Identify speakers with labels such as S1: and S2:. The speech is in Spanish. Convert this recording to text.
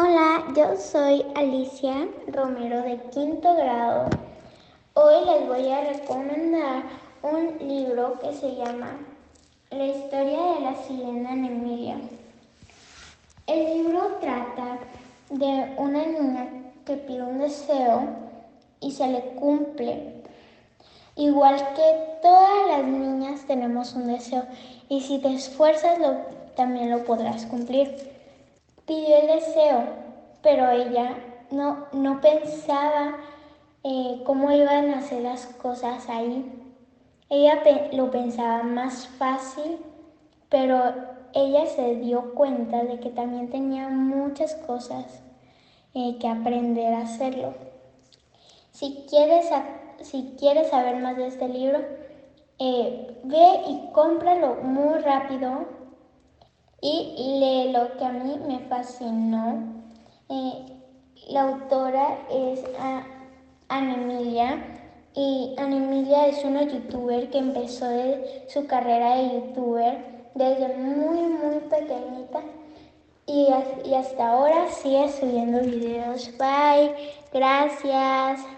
S1: Hola, yo soy Alicia Romero de quinto grado. Hoy les voy a recomendar un libro que se llama La historia de la sirena en Emilia. El libro trata de una niña que pide un deseo y se le cumple. Igual que todas las niñas tenemos un deseo y si te esfuerzas también lo podrás cumplir. Pidió el deseo, pero ella no, no pensaba eh, cómo iban a hacer las cosas ahí. Ella lo pensaba más fácil, pero ella se dio cuenta de que también tenía muchas cosas eh, que aprender a hacerlo. Si quieres, si quieres saber más de este libro, eh, ve y cómpralo muy rápido y lee lo que a mí me fascinó. Eh, la autora es Anemilia y Anemilia es una youtuber que empezó su carrera de youtuber desde muy muy pequeñita y, hasta ahora sigue subiendo videos. Bye, gracias.